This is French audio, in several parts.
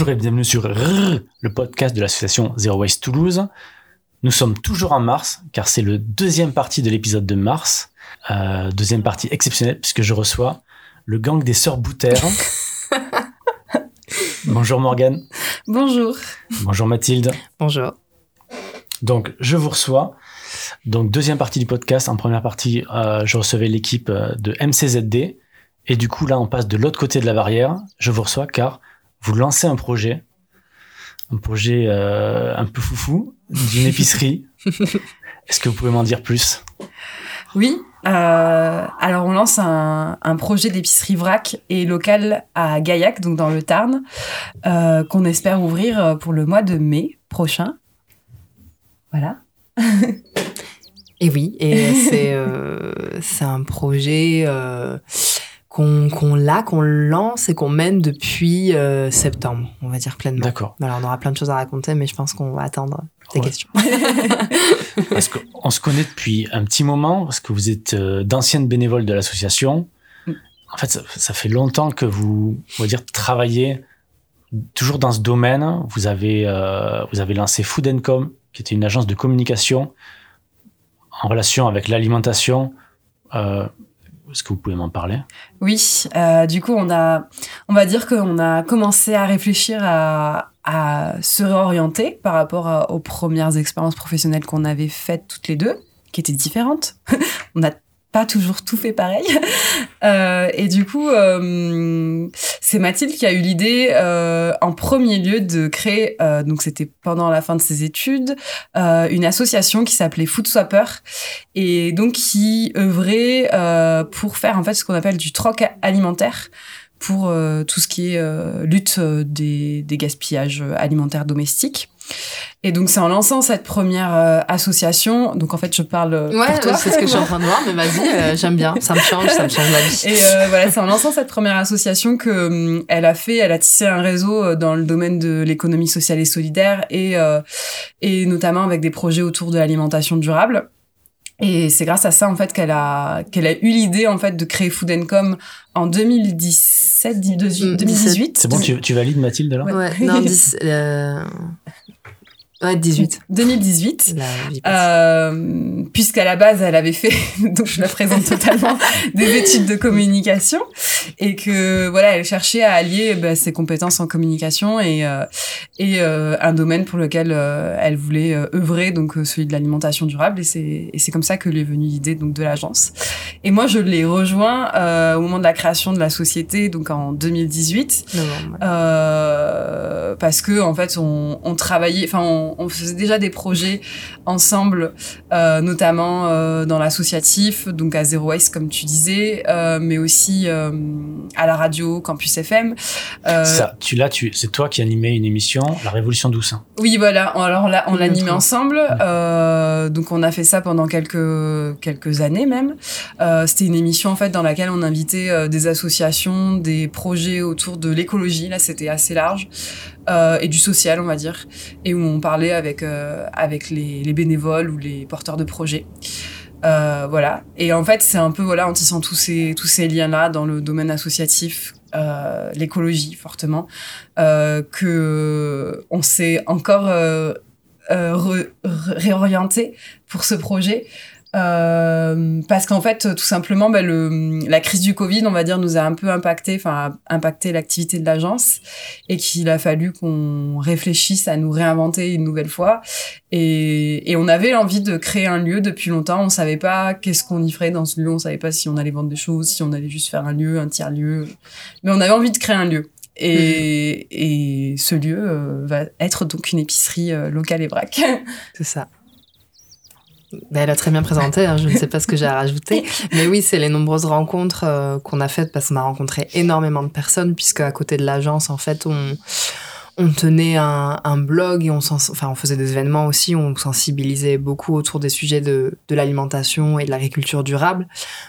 Bonjour et bienvenue sur le podcast de l'association Zero Waste Toulouse. Nous sommes toujours en mars, car c'est le deuxième partie de l'épisode de mars. Euh, deuxième partie exceptionnelle, puisque je reçois le gang des sœurs Boutère. Bonjour Morgane. Bonjour. Bonjour Mathilde. Bonjour. Donc, je vous reçois. Donc, deuxième partie du podcast. En première partie, euh, je recevais l'équipe euh, de MCZD. Et du coup, là, on passe de l'autre côté de la barrière. Je vous reçois car vous lancez un projet, un projet euh, un peu foufou, d'une épicerie. Est-ce que vous pouvez m'en dire plus? Oui. Euh, alors, on lance un, un projet d'épicerie vrac et local à Gaillac, donc dans le Tarn, euh, qu'on espère ouvrir pour le mois de mai prochain. Voilà. et oui, et c'est euh, c'est un projet euh, qu'on qu'on l'a, qu'on lance et qu'on mène depuis euh, septembre, on va dire pleinement. D'accord. Alors on aura plein de choses à raconter, mais je pense qu'on va attendre tes Ouais. questions. Parce qu'on se connaît depuis un petit moment, parce que vous êtes euh, d'anciennes bénévoles de l'association. Mm. En fait, ça, ça fait longtemps que vous, on va dire, travaillez toujours dans ce domaine. Vous avez, euh, vous avez lancé Food Com, qui était une agence de communication en relation avec l'alimentation. Euh, Est-ce que vous pouvez m'en parler? Oui, euh, du coup, on a, on va dire qu'on a commencé à réfléchir à, se réorienter par rapport aux premières expériences professionnelles qu'on avait faites toutes les deux, qui étaient différentes. on n'a pas toujours tout fait pareil. Euh, et du coup, euh, c'est Mathilde qui a eu l'idée, euh, en premier lieu, de créer, euh, donc c'était pendant la fin de ses études, euh, une association qui s'appelait Food Swapper et donc qui œuvrait pour faire en fait ce qu'on appelle du troc alimentaire pour euh, tout ce qui est euh, lutte euh, des, des gaspillages alimentaires domestiques. Et donc c'est en lançant cette première euh, association, donc en fait je parle euh, Ouais, toi. c'est ce que je suis en train de voir, mais vas-y, euh, j'aime bien, ça me change, ça me change la vie. Et euh, voilà, c'est en lançant cette première association que hum, elle a fait, elle a tissé un réseau euh, dans le domaine de l'économie sociale et solidaire et euh, et notamment avec des projets autour de l'alimentation durable. Et c'est grâce à ça en fait qu'elle a qu'elle a eu l'idée en fait de créer Food Com en 2017 Mm, 2018. C'est bon, tu, tu valides Mathilde là? Ouais. Ouais, non, 10, euh... ouais, 18. 2018. La vie passe. Euh, puisqu'à la base elle avait fait donc je la présente totalement des études de communication et que voilà elle cherchait à allier bah, ses compétences en communication et euh, et euh, un domaine pour lequel euh, elle voulait euh, œuvrer donc euh, celui de l'alimentation durable et c'est et c'est comme ça que lui est venue l'idée donc de l'agence et moi je l'ai rejoint euh, au moment de la création de la société donc en 2018 Novembre, ouais. euh, parce que en fait on, on travaillait enfin on, on faisait déjà des projets ensemble euh, notamment euh, dans l'associatif donc à Zero Waste comme tu disais euh, mais aussi euh, à la radio Campus FM euh, Ça, tu là, tu, c'est toi qui animais une émission, La Révolution douce. hein. oui, voilà. Alors là, on l'animait ensemble. Euh, donc on a fait ça pendant quelques quelques années même. Euh, C'était une émission en fait dans laquelle on invitait euh, des associations, des projets autour de l'écologie. Là, c'était assez large euh, et du social, on va dire, et où on parlait avec euh, avec les, les bénévoles ou les porteurs de projets. Euh, voilà. Et en fait, c'est un peu voilà en tissant tous ces tous ces liens là dans le domaine associatif. Euh, l'écologie fortement euh, que on s'est encore euh, euh, re- réorienté pour ce projet. Euh, parce qu'en fait tout simplement bah, le, la crise du Covid on va dire nous a un peu impacté enfin impacté l'activité de l'agence et qu'il a fallu qu'on réfléchisse à nous réinventer une nouvelle fois. Et, et on avait envie de créer un lieu depuis longtemps. On savait pas qu'est-ce qu'on y ferait dans ce lieu. On savait pas si on allait vendre des choses si on allait juste faire un lieu un tiers lieu mais on avait envie de créer un lieu et, et ce lieu euh, va être donc une épicerie euh, locale et vrac. C'est ça. Ben, elle a très bien présenté, hein, je ne sais pas ce que j'ai à rajouter. Mais oui, c'est les nombreuses rencontres euh, qu'on a faites parce qu'on a rencontré énormément de personnes, puisque à côté de l'agence, en fait, on, on tenait un, un blog et on, sens- enfin, on faisait des événements aussi, on sensibilisait beaucoup autour des sujets de, de l'alimentation et de l'agriculture durable.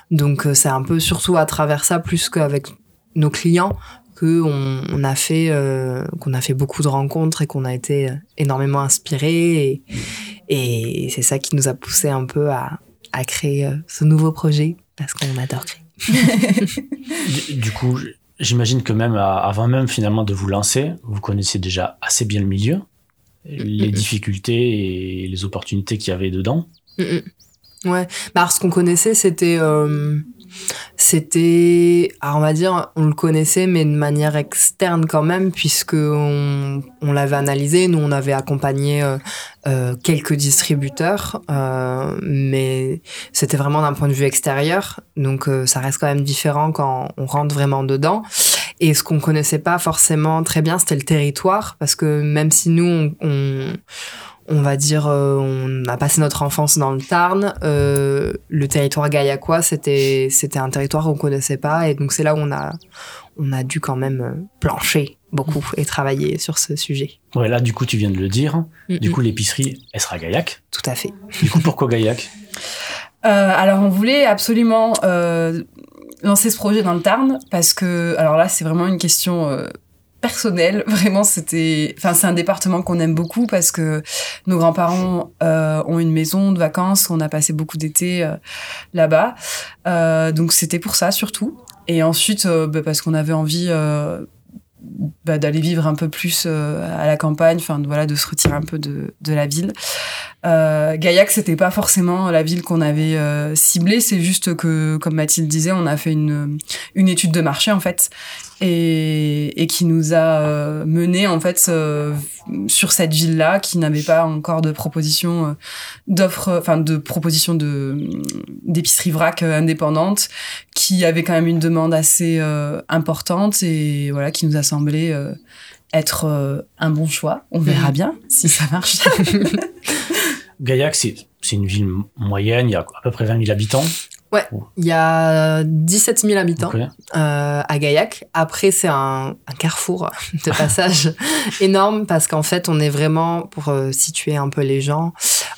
Donc c'est un peu surtout à travers ça, plus qu'avec nos clients, que on, on a fait euh, qu'on a fait beaucoup de rencontres et qu'on a été euh, énormément inspirés et, et c'est ça qui nous a poussé un peu à, à créer euh, ce nouveau projet parce qu'on adore créer. Du, du coup, j'imagine que même avant même finalement de vous lancer, vous connaissez déjà assez bien le milieu, les difficultés et les opportunités qu'il y avait dedans. Ouais, bah alors ce qu'on connaissait, c'était euh, c'était, on va dire, on le connaissait, mais de manière externe quand même, puisque on, on l'avait analysé. Nous, on avait accompagné euh, euh quelques distributeurs, euh, mais c'était vraiment d'un point de vue extérieur. Donc, ça reste quand même différent quand on rentre vraiment dedans. Et ce qu'on connaissait pas forcément très bien, c'était le territoire, parce que même si nous, on on va dire, euh, on a passé notre enfance dans le Tarn. Euh, le territoire gaillacois, c'était c'était un territoire qu'on connaissait pas, et donc c'est là où on a on a dû quand même euh, plancher beaucoup et travailler sur ce sujet. Ouais, là, du coup, tu viens de le dire. Du coup, l'épicerie, elle sera Gaillac. Tout à fait. Du coup, pourquoi Gaillac? Alors, on voulait absolument lancer ce projet dans le Tarn parce que, alors là, c'est vraiment une question personnel. Vraiment, c'était, enfin, c'est un département qu'on aime beaucoup parce que nos grands-parents euh, ont une maison de vacances. On a passé beaucoup d'été euh, là-bas, euh, donc c'était pour ça surtout. Et ensuite, bah, parce qu'on avait envie bah, d'aller vivre un peu plus à la campagne, enfin voilà, de se retirer un peu de, de la ville. Euh, Gaillac, c'était pas forcément la ville qu'on avait euh, ciblée, c'est juste que, comme Mathilde disait, on a fait une, une étude de marché en fait, et, et qui nous a euh, mené en fait euh, sur cette ville-là, qui n'avait pas encore de proposition euh, d'offres, enfin de proposition de d'épicerie vrac indépendante, qui avait quand même une demande assez importante et voilà, qui nous a semblé être un bon choix. On verra mmh. bien si ça marche. Gaillac, c'est une ville moyenne, il y a à peu près 20 000 habitants. Ouais, il y a 17 000 habitants euh, à Gaillac. Après, c'est un, un, carrefour de passage énorme parce qu'en fait, on est vraiment, pour euh, situer un peu les gens,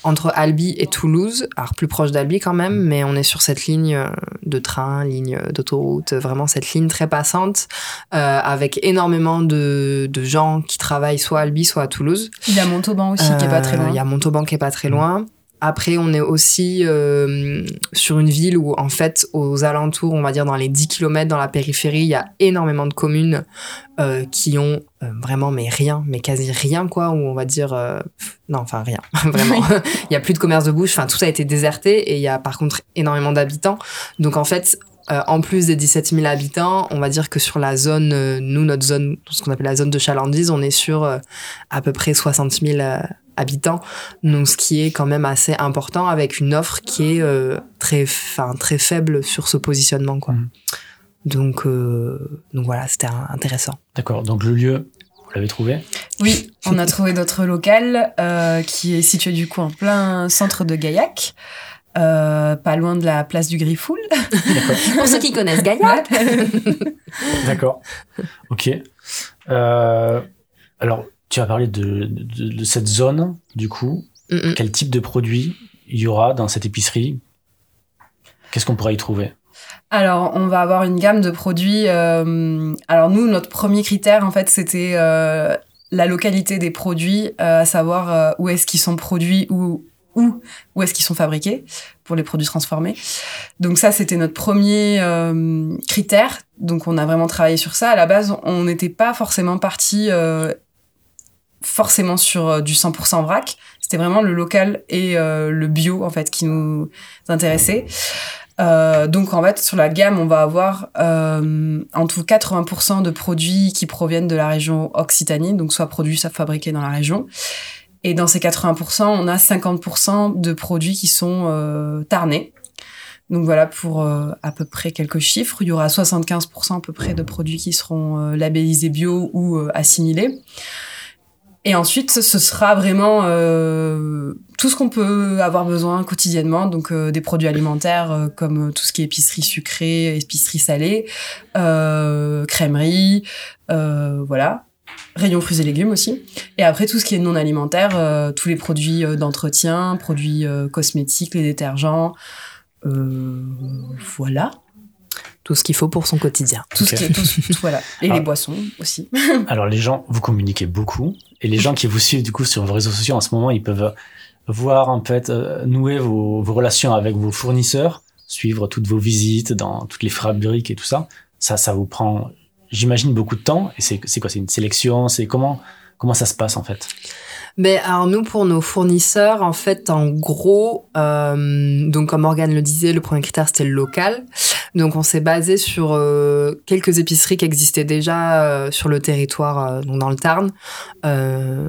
entre Albi et Toulouse. Alors, plus proche d'Albi quand même, mm. mais on est sur cette ligne euh, de train, ligne d'autoroute, vraiment cette ligne très passante, euh, avec énormément de, de, gens qui travaillent soit à Albi, soit à Toulouse. Il y a Montauban aussi qui est pas très loin. Il y a Montauban qui est pas très loin. Après, on est aussi euh, sur une ville où, en fait, aux alentours, on va dire dans les 10 km dans la périphérie, il y a énormément de communes euh, qui ont euh, vraiment, mais rien, mais quasi rien, quoi, où on va dire... Non, enfin, rien, vraiment. il y a plus de commerce de bouche, enfin, tout ça a été déserté et il y a par contre énormément d'habitants. Donc, en fait, euh, en plus des 17 000 habitants, on va dire que sur la zone, euh, nous, notre zone, ce qu'on appelle la zone de chalandise, on est sur à peu près 60 000 habitants, donc ce qui est quand même assez important avec une offre qui est euh, très, enfin très faible sur ce positionnement quoi. Mmh. Donc euh, donc voilà, c'était intéressant. D'accord. Donc le lieu, vous l'avez trouvé? Oui, on a trouvé notre local euh, qui est situé du coup en plein centre de Gaillac. pas loin de la place du Griffoul. Pour ceux qui connaissent Gaillac. D'accord. Ok. alors, tu as parlé de, de, cette zone, du coup. Quel type de produit il y aura dans cette épicerie? Qu'est-ce qu'on pourra y trouver? Alors, on va avoir une gamme de produits. Euh, alors nous, notre premier critère, en fait, c'était euh, la localité des produits, euh, à savoir où est-ce qu'ils sont produits ou où, où est-ce qu'ils sont fabriqués pour les produits transformés. Donc ça, c'était notre premier critère. Donc on a vraiment travaillé sur ça. À la base, on n'était pas forcément parti forcément sur euh, du 100% vrac. C'était vraiment le local et euh, le bio en fait qui nous intéressaient. Euh, donc en fait sur la gamme on va avoir euh, en tout 80% de produits qui proviennent de la région Occitanie, donc soit produits soit fabriqués dans la région. Et dans ces 80%, on a 50% de produits qui sont euh, tarnés. Donc voilà pour à peu près quelques chiffres. Il y aura 75% à peu près de produits qui seront labellisés bio ou assimilés. Et ensuite, ce sera vraiment euh, tout ce qu'on peut avoir besoin quotidiennement, donc euh, des produits alimentaires euh, comme tout ce qui est épicerie sucrée, épicerie salée, euh, crèmerie, voilà, rayon fruits et légumes aussi. Et après tout ce qui est non alimentaire, tous les produits d'entretien, produits cosmétiques, les détergents, voilà tout ce qu'il faut pour son quotidien. Tout ce qui est, voilà. Et les boissons aussi. alors les gens, vous communiquez beaucoup, et les gens qui vous suivent du coup sur vos réseaux sociaux en ce moment, ils peuvent voir en fait euh, nouer vos, vos, relations avec vos fournisseurs, suivre toutes vos visites dans toutes les fabriques et tout ça. Ça, ça vous prend, j'imagine, beaucoup de temps. Et c'est quoi? C'est une sélection? C'est comment, comment ça se passe en fait? Mais alors nous, pour nos fournisseurs, en fait, en gros, euh, donc comme Morgane le disait, le premier critère c'était le local. Donc on s'est basé sur euh, quelques épiceries qui existaient déjà euh, sur le territoire, euh, donc dans le Tarn,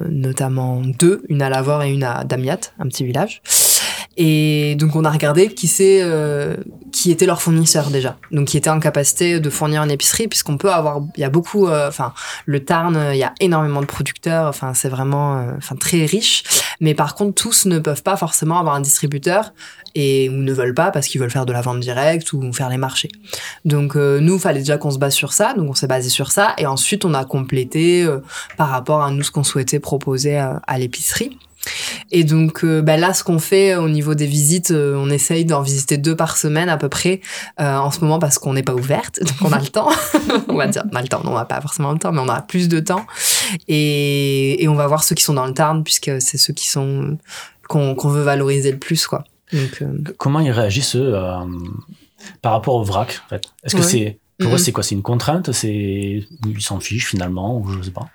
notamment deux, une à Lavore et une à Damiat, un petit village. Et donc on a regardé qui c'est euh, qui était leur fournisseur déjà. Donc qui était en capacité de fournir une épicerie puisqu'on peut avoir il y a beaucoup euh, enfin le Tarn, il y a énormément de producteurs, enfin c'est vraiment euh, enfin très riche, mais par contre tous ne peuvent pas forcément avoir un distributeur et ou ne veulent pas parce qu'ils veulent faire de la vente directe ou faire les marchés. Donc nous fallait déjà qu'on se base sur ça, donc on s'est basé sur ça et ensuite on a complété par rapport à nous ce qu'on souhaitait proposer à l'épicerie. Et donc euh, bah là, ce qu'on fait au niveau des visites, euh, on essaye d'en visiter deux par semaine à peu près euh, en ce moment parce qu'on n'est pas ouverte, donc on a le temps. on va dire, on a le temps, non, on n'a pas forcément le temps, mais on a plus de temps. Et, et on va voir ceux qui sont dans le Tarn puisque c'est ceux qui sont qu'on veut valoriser le plus, quoi. Donc, Comment ils réagissent eux, par rapport au vrac en fait? Est-ce que c'est pour eux, c'est quoi? C'est une contrainte? C'est ils s'en fichent finalement ou je sais pas?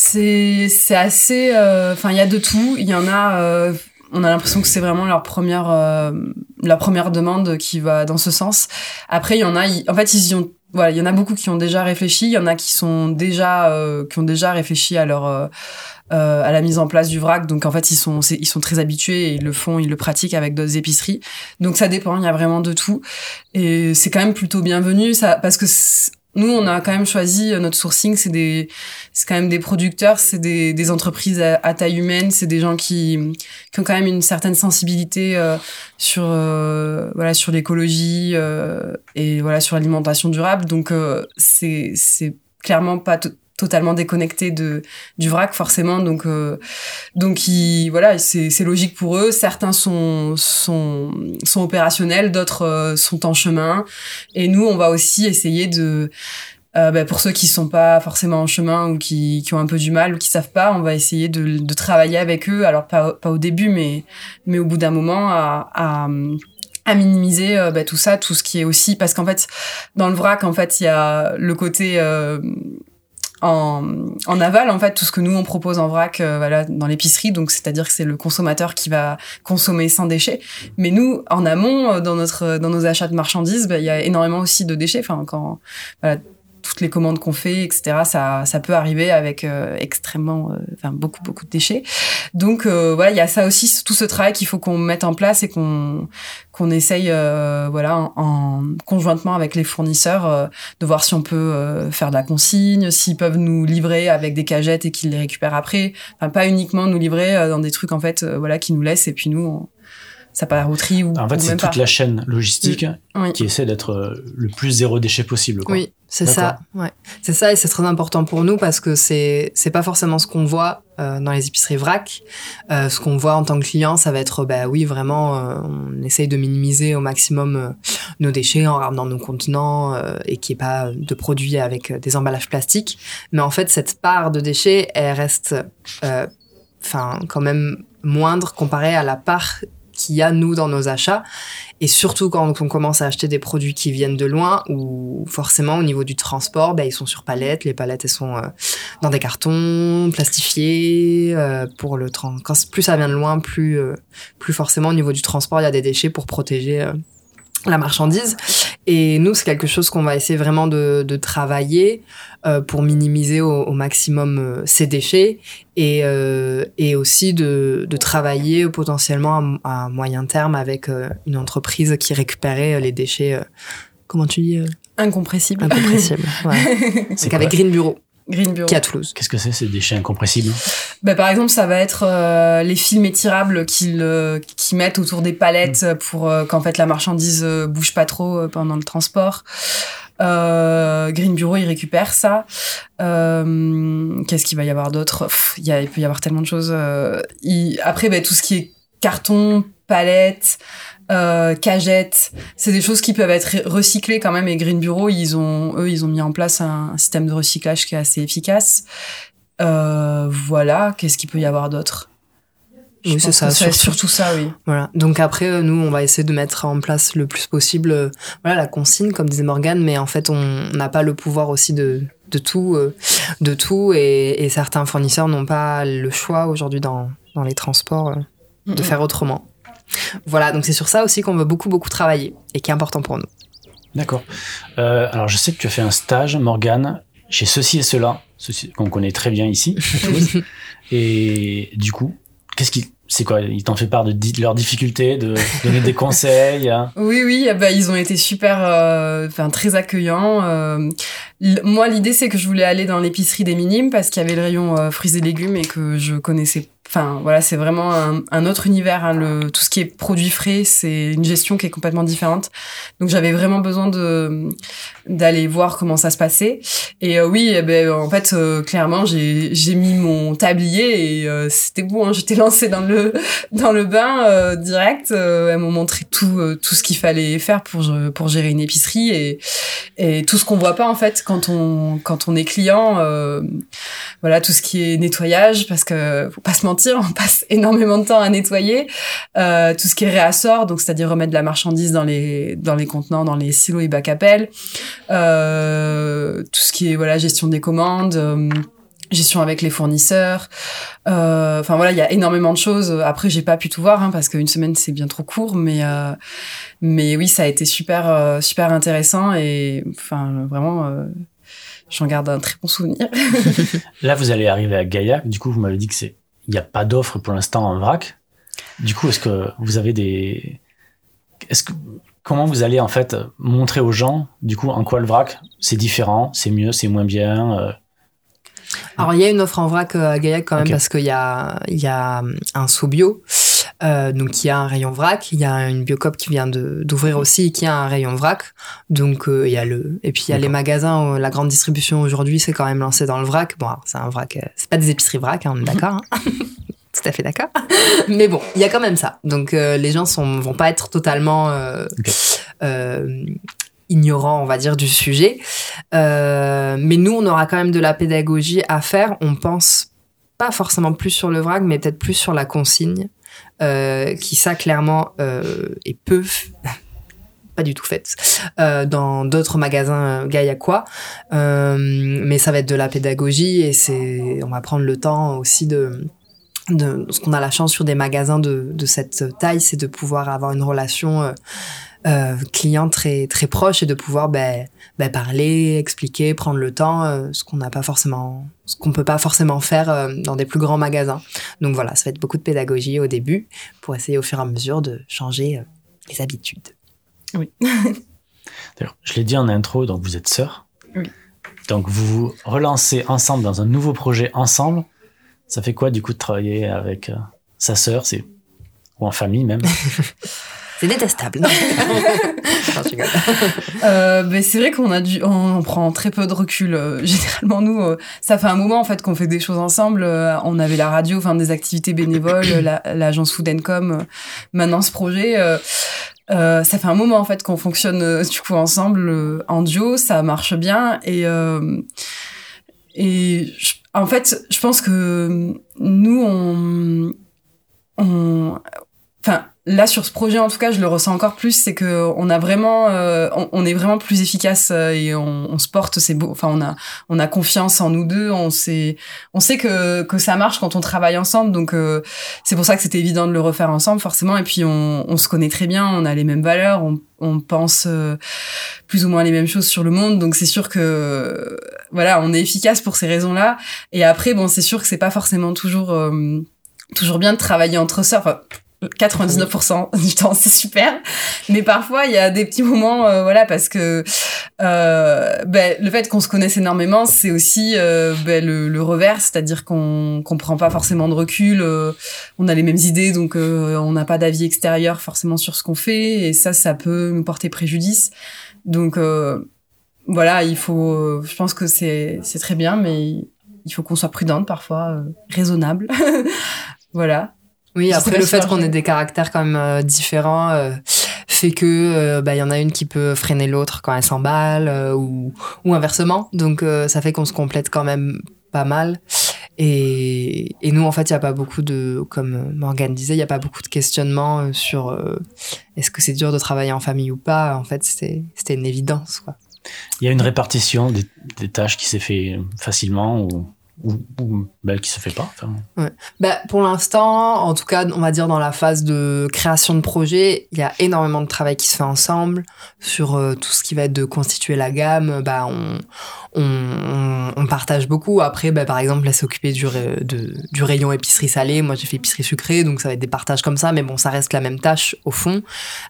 C'est c'est assez. Euh, enfin, il y a de tout. Il y en a. Euh, on a l'impression que c'est vraiment leur première euh, la première demande qui va dans ce sens. Après, il y en a. en fait, ils y ont. Voilà, il y en a beaucoup qui ont déjà réfléchi. Il y en a qui sont déjà qui ont déjà réfléchi à leur euh, à la mise en place du vrac. Donc en fait, ils sont ils sont très habitués et ils le font, ils le pratiquent avec d'autres épiceries. Donc ça dépend, il y a vraiment de tout. Et c'est quand même plutôt bienvenu ça parce que nous, on a quand même choisi euh, notre sourcing, c'est des, c'est quand même des producteurs, c'est des, des entreprises à, taille humaine, c'est des gens qui, qui ont quand même une certaine sensibilité euh, sur, voilà, sur l'écologie et voilà sur l'alimentation durable. Donc c'est, c'est clairement pas totalement déconnecté de du vrac forcément. Donc euh, donc il, voilà c'est c'est logique pour eux. Certains sont sont sont opérationnels d'autres euh, sont en chemin. Et nous on va aussi essayer de euh, bah, pour ceux qui sont pas forcément en chemin ou qui, qui ont un peu du mal ou qui savent pas, on va essayer de, de travailler avec eux. Alors pas, pas au début, mais mais au bout d'un moment à, à à minimiser bah, tout ça, tout ce qui est aussi. Parce qu'en fait dans le vrac en fait il y a le côté en, en, aval en fait tout ce que nous on propose en vrac euh, voilà dans l'épicerie. Donc c'est-à-dire que c'est le consommateur qui va consommer sans déchets. Mais nous en amont euh, dans notre dans nos achats de marchandises bah, il y a énormément aussi de déchets. Enfin quand voilà, toutes les commandes qu'on fait, etc. Ça, ça peut arriver avec euh, extrêmement, euh, enfin beaucoup, beaucoup de déchets. Donc euh, voilà, il y a ça aussi, tout ce travail qu'il faut qu'on mette en place et qu'on qu'on essaye, voilà, en, conjointement avec les fournisseurs, de voir si on peut faire de la consigne, s'ils peuvent nous livrer avec des cagettes et qu'ils les récupèrent après. Enfin, pas uniquement nous livrer dans des trucs en fait, voilà, qui nous laissent et puis nous. Ça part roterie ou en fait c'est toute la chaîne logistique mm. qui essaie d'être le plus zéro déchet possible quoi. oui c'est ça, ouais. C'est ça et c'est très important pour nous parce que c'est c'est pas forcément ce qu'on voit euh, dans les épiceries vrac. Euh, ce qu'on voit en tant que client, ça va être bah oui vraiment, euh, on essaye de minimiser au maximum nos déchets en ramenant nos contenants et qu'il n'y ait pas de produits avec des emballages plastiques. Mais en fait, cette part de déchets, elle reste, enfin quand même moindre comparée à la part qu'il y a nous dans nos achats. Et surtout quand on commence à acheter des produits qui viennent de loin ou forcément au niveau du transport ben, ils sont sur palettes. Les palettes sont euh, dans des cartons plastifiés euh, pour le plus ça vient de loin euh, plus forcément au niveau du transport il y a des déchets pour protéger la marchandise. Et nous, c'est quelque chose qu'on va essayer vraiment de, de travailler euh, pour minimiser au, au maximum euh, ces déchets et, euh, et aussi de, de travailler potentiellement à, à, moyen terme avec euh, une entreprise qui récupérait les déchets, comment tu dis ouais. c'est qu'avec Green Bureau. Green Bureau. Qui à Toulouse. Qu'est-ce que c'est ces déchets incompressibles bah, Par exemple, ça va être euh, les films étirables qu'ils euh, qui mettent autour des palettes mm. pour euh, qu'en fait la marchandise euh, bouge pas trop euh, pendant le transport. Green Bureau, il récupère ça. Qu'est-ce qu'il va y avoir d'autre? Il, il peut y avoir tellement de choses. Il... Après, bah, tout ce qui est carton, palette, euh, cagettes, c'est des choses qui peuvent être recyclées quand même. Et Green Bureau, ils ont, eux, ils ont mis en place un, système de recyclage qui est assez efficace. Euh, voilà, qu'est-ce qu'il peut y avoir d'autre? Oui, c'est ça, surtout. surtout ça, oui. Voilà. Donc après, euh, nous, on va essayer de mettre en place le plus possible, euh, voilà, la consigne, comme disait Morgane, mais en fait, on n'a pas le pouvoir aussi de, de tout, euh, de tout, et, et certains fournisseurs n'ont pas le choix aujourd'hui dans, dans les transports euh, de faire autrement. Voilà, donc c'est sur ça aussi qu'on veut beaucoup, beaucoup travailler, et qui est important pour nous. D'accord. Euh, alors, je sais que tu as fait un stage, Morgane, chez ceci et cela, ceci qu'on connaît très bien ici. à Toulouse. et du coup, qu'est-ce qui, c'est quoi? Ils t'en fait part de di- leurs difficultés, de donner des conseils hein? Oui, oui, ah bah, ils ont été super, euh, enfin très accueillants. euh. Moi, l'idée c'est que je voulais aller dans l'épicerie des minimes parce qu'il y avait le rayon euh, fruits et légumes et que je connaissais. Enfin, voilà, c'est vraiment un, un autre univers. hein, le, tout ce qui est produits frais, c'est une gestion qui est complètement différente. Donc, j'avais vraiment besoin de d'aller voir comment ça se passait. Et euh, oui, eh ben, en fait, euh, clairement, j'ai j'ai mis mon tablier et euh, c'était bon. hein, J'étais lancée dans le dans le bain euh, direct. Euh, elles m'ont montré tout euh, tout ce qu'il fallait faire pour pour gérer une épicerie et et tout ce qu'on voit pas en fait quand on quand on est client. voilà tout ce qui est nettoyage parce que faut pas se mentir, on passe énormément de temps à nettoyer. Euh, tout ce qui est réassort, donc c'est-à-dire remettre de la marchandise dans les dans les contenants, dans les silos et bacs à. Euh, tout ce qui est voilà gestion des commandes. euh, gestion avec les fournisseurs. Enfin voilà, il y a énormément de choses. Après, j'ai pas pu tout voir hein, parce qu'une semaine c'est bien trop court, mais mais oui, ça a été super super intéressant et enfin vraiment, j'en garde un très bon souvenir. Là, vous allez arriver à Gaillac. Du coup, vous m'avez dit que c'est, il n'y a pas d'offre pour l'instant en vrac. Du coup, est-ce que vous avez des, est-ce que, comment vous allez en fait montrer aux gens, du coup, en quoi le vrac, c'est différent, c'est mieux, c'est moins bien. euh, Alors, il y a une offre en vrac euh, à Gaillac quand même parce qu'il y a, y a un saut bio. Euh, donc, il y a un rayon vrac. Il y a une biocop qui vient d'ouvrir aussi qui a un rayon vrac. Donc, euh, il y a le, et puis il y a les magasins. la grande distribution aujourd'hui, c'est quand même lancé dans le vrac. Bon, c'est un vrac, euh, c'est pas des épiceries vrac, hein, on est d'accord. hein. Tout à fait d'accord. Mais bon, il y a quand même ça. Donc, euh, les gens sont, vont pas être totalement, euh, euh, ignorants, on va dire, du sujet. Mais nous, on aura quand même de la pédagogie à faire. On pense pas forcément plus sur le vrac, mais peut-être plus sur la consigne, euh, qui ça clairement euh, est peu, pas du tout faite, euh, dans d'autres magasins euh, gaillacois. Mais ça va être de la pédagogie et c'est, on va prendre le temps aussi de de ce qu'on a la chance sur des magasins de cette taille, c'est de pouvoir avoir une relation euh, client très très proche et de pouvoir ben, ben, parler, expliquer, prendre le temps, euh, ce qu'on n'a pas forcément, ce qu'on peut pas forcément faire euh, dans des plus grands magasins. Donc voilà, ça va être beaucoup de pédagogie au début pour essayer au fur et à mesure de changer euh, les habitudes. D'ailleurs, je l'ai dit en intro, donc vous êtes sœurs. Oui. Donc vous vous relancez ensemble dans un nouveau projet ensemble. Ça fait quoi du coup de travailler avec euh, sa sœur, c'est ou en famille même? C'est détestable. Euh, ben, c'est vrai qu'on a dû, on, on prend très peu de recul. euh, généralement, nous, euh, ça fait un moment en fait qu'on fait des choses ensemble. euh, on avait la radio, enfin des activités bénévoles, la- l'agence Food Com. maintenant, ce projet, ça fait un moment en fait qu'on fonctionne du coup ensemble en duo. Ça marche bien et et je- en fait, je pense que nous, on, on, enfin là sur ce projet en tout cas je le ressens encore plus c'est que on a vraiment euh, on, est vraiment plus efficace euh, et on, on se porte c'est beau enfin on a on a confiance en nous deux on sait on sait que que ça marche quand on travaille ensemble donc euh, c'est pour ça que c'était évident de le refaire ensemble forcément et puis on, on se connaît très bien on a les mêmes valeurs on, on pense euh, plus ou moins les mêmes choses sur le monde donc c'est sûr que voilà on est efficace pour ces raisons là et après bon c'est sûr que c'est pas forcément toujours euh, toujours bien de travailler entre sœurs 99% du temps c'est super. Mais parfois il y a des petits moments euh, voilà parce que euh, ben, le fait qu'on se connaisse énormément c'est aussi euh, ben, le, le revers. C'est-à-dire qu'on qu'on prend pas forcément de recul euh, on a les mêmes idées donc euh, on n'a pas d'avis extérieur forcément sur ce qu'on fait. Et ça ça peut nous porter préjudice. Donc voilà il faut je pense que c'est c'est très bien mais il faut qu'on soit prudente parfois raisonnable. Voilà Oui, après le fait qu'on ait des caractères quand même euh, différents euh, fait que euh, bah il y en a une qui peut freiner l'autre quand elle s'emballe euh, ou ou inversement. Donc euh, ça fait qu'on se complète quand même pas mal. Et, et nous, en fait, il n'y a pas beaucoup de, comme Morgane disait, il n'y a pas beaucoup de questionnements sur euh, est-ce que c'est dur de travailler en famille ou pas. En fait, c'était c'était une évidence. Quoi. Il y a une répartition des, des tâches qui s'est fait facilement ou, ou, ou bah, qui se fait pas. Enfin, Bah, pour l'instant, en tout cas, on va dire dans la phase de création de projet, il y a énormément de travail qui se fait ensemble sur euh, tout ce qui va être de constituer la gamme. Bah, on, on, partage beaucoup. Après, bah, par exemple, elle s'est occupée du, du rayon épicerie salée. Moi, j'ai fait épicerie sucrée, donc ça va être des partages comme ça. Mais bon, ça reste la même tâche au fond.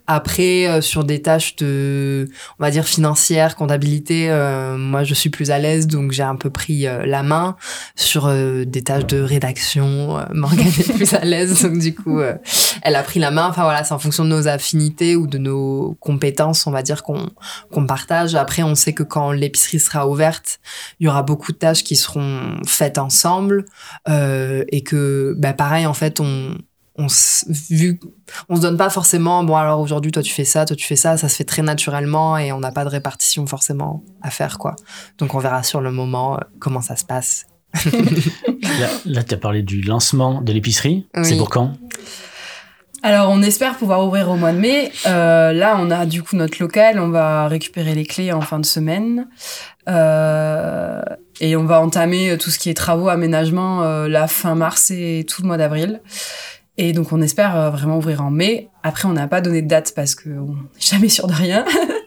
Après, euh, sur des tâches de, on va dire financières, comptabilité, euh, moi, je suis plus à l'aise, donc j'ai un peu pris la main sur euh, des tâches de rédaction. Euh, Morgane est plus à l'aise, donc du coup, euh, elle a pris la main. Enfin voilà, c'est en fonction de nos affinités ou de nos compétences, on va dire qu'on qu'on partage. Après, on sait que quand l'épicerie sera ouverte, il y aura beaucoup de tâches qui seront faites ensemble euh, et que, bah, pareil, en fait, on on vu on se donne pas forcément bon alors aujourd'hui toi tu fais ça toi tu fais ça ça se fait très naturellement et on n'a pas de répartition forcément à faire quoi donc on verra sur le moment euh, comment ça se passe là, là tu as parlé du lancement de l'épicerie. Oui. C'est pour quand? Alors, on espère pouvoir ouvrir au mois de mai. Euh, là, on a du coup notre local. On va récupérer les clés en fin de semaine. Euh, et on va entamer tout ce qui est travaux, aménagement, euh, la fin mars et tout le mois d'avril. Et donc, on espère euh, vraiment ouvrir en mai. Après, on n'a pas donné de date parce qu'on n'est jamais sûr de rien.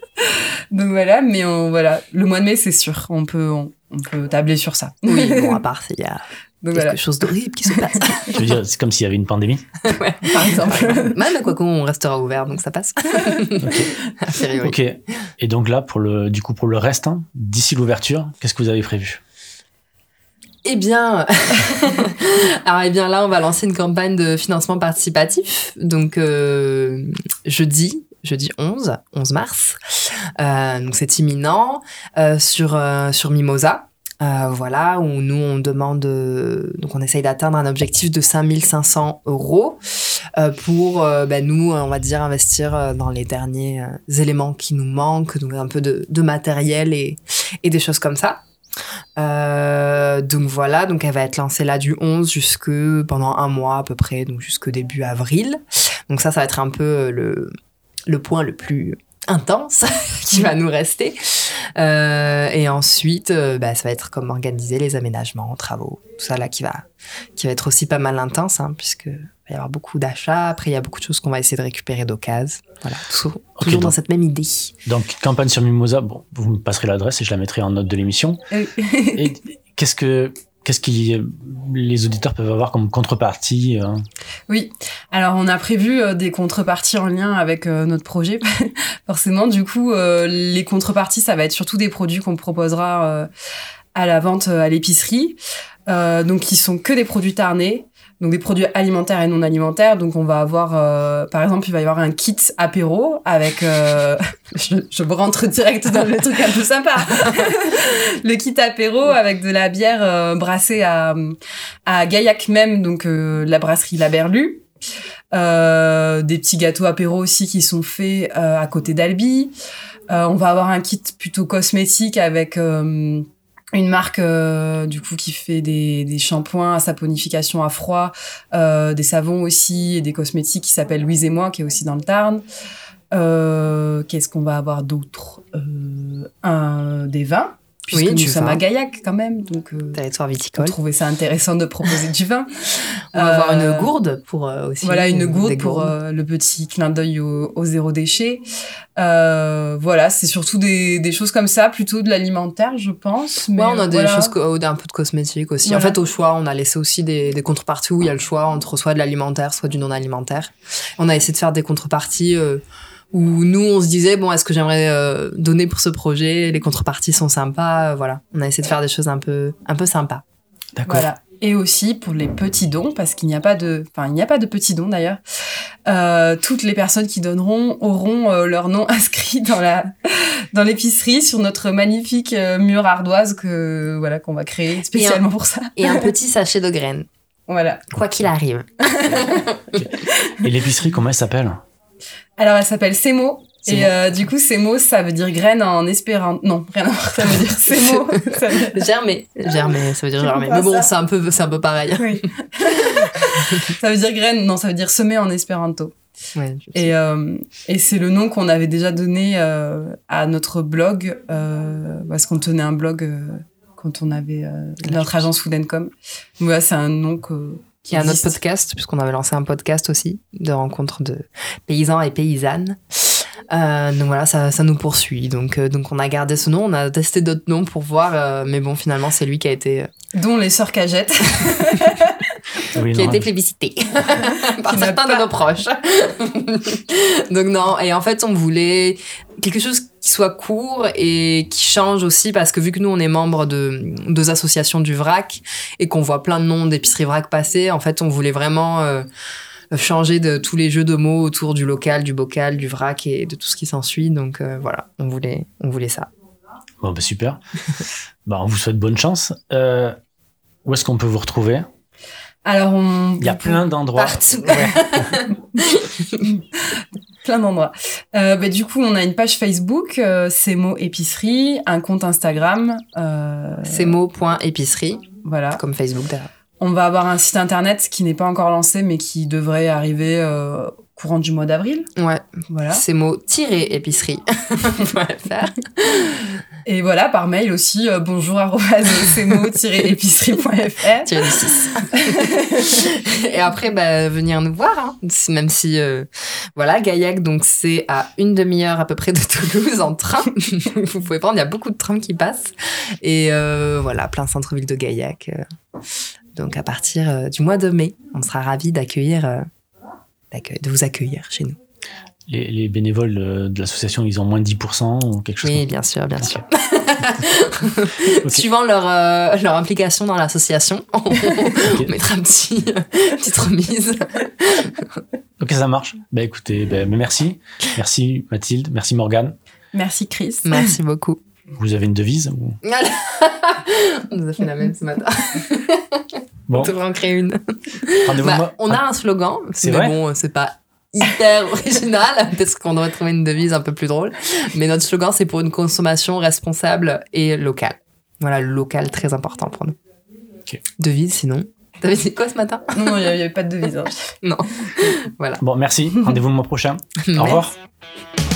donc voilà, mais on, voilà, le mois de mai, c'est sûr. On peut, on, on peut tabler sur ça. oui bon à part s'il y a donc quelque voilà, chose d'horrible qui se passe Je veux dire, c'est comme s'il y avait une pandémie. par exemple. même quoi qu'on restera ouvert donc ça passe. Ok. Et donc là, pour le, du coup, pour le reste, hein, d'ici l'ouverture, qu'est-ce que vous avez prévu? Eh bien, alors eh bien là, on va lancer une campagne de financement participatif. Donc euh, jeudi, jeudi 11, 11 mars. Euh, donc c'est imminent euh, sur euh, sur Mimosa. Voilà, où nous on demande, donc on essaye d'atteindre un objectif de 5500 euros pour, bah, nous, on va dire, investir dans les derniers éléments qui nous manquent, donc un peu de, de matériel et, et des choses comme ça. Donc voilà, donc elle va être lancée là du 11 jusque pendant un mois à peu près, donc jusque début avril. Donc ça, ça va être un peu le, le point le plus intense qui va nous rester. Euh, et ensuite, euh, bah, ça va être comme organiser les aménagements, travaux, tout ça là qui va, qui va être aussi pas mal intense, hein, puisque il va y avoir beaucoup d'achats. Après, il y a beaucoup de choses qu'on va essayer de récupérer d'occasion. Voilà, tout- toujours dans cette même idée. Donc, campagne sur Mimosa, bon, vous me passerez l'adresse et je la mettrai en note de l'émission. Et qu'est-ce que, qu'est-ce qui, les auditeurs peuvent avoir comme contrepartie euh, Oui, alors on a prévu euh, des contreparties en lien avec euh, notre projet. Forcément, du coup, euh, les contreparties, ça va être surtout des produits qu'on proposera euh, à la vente euh, à l'épicerie. Euh, donc, qui sont que des produits tarnés, donc des produits alimentaires et non alimentaires. Donc, on va avoir, euh, par exemple, il va y avoir un kit apéro avec. euh, je, je rentre direct dans le truc un peu sympa. le kit apéro avec de la bière euh, brassée à, à Gaillac même, donc la brasserie La Berlue. Des petits gâteaux apéro aussi qui sont faits à côté d'Albi. On va avoir un kit plutôt cosmétique avec une marque euh, du coup qui fait des, des shampoings à saponification à froid, euh, des savons aussi et des cosmétiques qui s'appelle Louise et moi qui est aussi dans le Tarn. Euh, Qu'est-ce qu'on va avoir d'autre? Des vins, puisque Oui, nous du sommes à Gaillac quand même, donc euh, Territoire on viticole. trouvait ça intéressant de proposer du vin. On va avoir Euh, une gourde pour euh, aussi. Voilà, une gourde pour euh, le petit clin d'œil au, au zéro déchet. Euh, voilà, c'est surtout des, des choses comme ça, plutôt de l'alimentaire, je pense. Mais Ouais, on a des voilà. choses, un peu de cosmétiques aussi. En fait, au choix, on a laissé aussi des, des contreparties où il y a le choix entre soit de l'alimentaire, soit du non alimentaire. On a essayé de faire des contreparties euh, où nous, on se disait, bon, est-ce que j'aimerais euh, donner pour ce projet? Les contreparties sont sympas. euh, voilà, on a essayé de faire des choses un peu, un peu sympas. D'accord. Voilà. Et aussi pour les petits dons, parce qu'il n'y a pas de, enfin, il n'y a pas de petits dons d'ailleurs. Euh, toutes les personnes qui donneront auront euh, leur nom inscrit dans la, dans l'épicerie sur notre magnifique euh, mur ardoise que, voilà, qu'on va créer spécialement pour ça. Et un petit sachet de graines, Voilà. quoi qu'il arrive. Et l'épicerie, comment elle s'appelle? Alors, elle s'appelle Semo. Et euh, du coup, mots, ça veut dire graine en espérant. Non, rien à voir. Ça veut dire ça veut- Germer. Germer, ça veut dire germer. Mais bon, c'est un peu, c'est un peu pareil. Oui. ça veut dire graine. Non, ça veut dire semer en espéranto. Ouais, Et, euh, et c'est le nom qu'on avait déjà donné euh, à notre blog, euh, parce qu'on tenait un blog quand on avait notre agence Food Com. Voilà, c'est un nom que, qui Il y a un autre podcast, puisqu'on avait lancé un podcast aussi, de rencontres de paysans et paysannes. Euh, donc voilà, ça, ça nous poursuit. Donc, euh, donc on a gardé ce nom, on a testé d'autres noms pour voir, euh, mais bon, finalement, c'est lui qui a été, euh, dont les sœurs Cagettes. Oui, qui a été plébiscité par certains pas- de nos proches. donc non, et en fait, on voulait quelque chose qui soit court et qui change aussi, parce que vu que nous, on est membre de deux associations du VRAC et qu'on voit plein de noms d'épicerie VRAC passer, en fait, on voulait vraiment... euh, changer de tous les jeux de mots autour du local, du bocal, du vrac et de tout ce qui s'ensuit. Donc euh, voilà, on voulait, on voulait ça. Bon, bah, super. bah, on vous souhaite bonne chance. Euh, où est-ce qu'on peut vous retrouver? Alors, on. Il y a plein d'endroits. Partout. Ouais. plein d'endroits. Euh, bah, du coup, on a une page Facebook, euh, c'est mots épicerie, un compte Instagram. Euh, C'est mot.épicerie, Voilà. comme Facebook d'ailleurs. On va avoir un site internet qui n'est pas encore lancé, mais qui devrait arriver euh, courant du mois d'avril. Ouais, Voilà. c'est mot-épicerie. Et voilà, par mail aussi, euh, bonjour épicerie.fr. Tiré du 6. et après, bah, venir nous voir, hein. Même si, euh, voilà, Gaillac, donc c'est à une demi-heure à peu près de Toulouse en train. Vous pouvez prendre, il y a beaucoup de trams qui passent. Et euh, voilà, plein centre-ville de Gaillac. euh. Donc à partir euh, du mois de mai, on sera ravis d'accueillir, euh, d'accueil- de vous accueillir chez nous. Les, les bénévoles euh, de l'association, ils ont moins de 10% ou quelque chose Oui, comme bien sûr, bien sûr. Suivant leur, euh, leur implication dans l'association, on, mettra un petit, euh, petite remise. Ok, ça marche. Bah écoutez, bah, merci. Merci Mathilde, merci Morgane. Merci Chris. Merci beaucoup. Vous avez une devise ou- on nous a fait la même ce matin. Bon, On devrait en créer une. rendez-vous. Bah, on a un slogan, C'est mais vrai bon, c'est pas hyper original, parce qu'on devrait trouver une devise un peu plus drôle. Mais notre slogan, c'est pour une consommation responsable et locale. Voilà, le local, très important pour nous. Devise, sinon. T'avais dit quoi ce matin Non, non, il n'y avait pas de devise. hein. Non. Voilà. Bon, merci. Rendez-vous le mois prochain. Au revoir. Merci.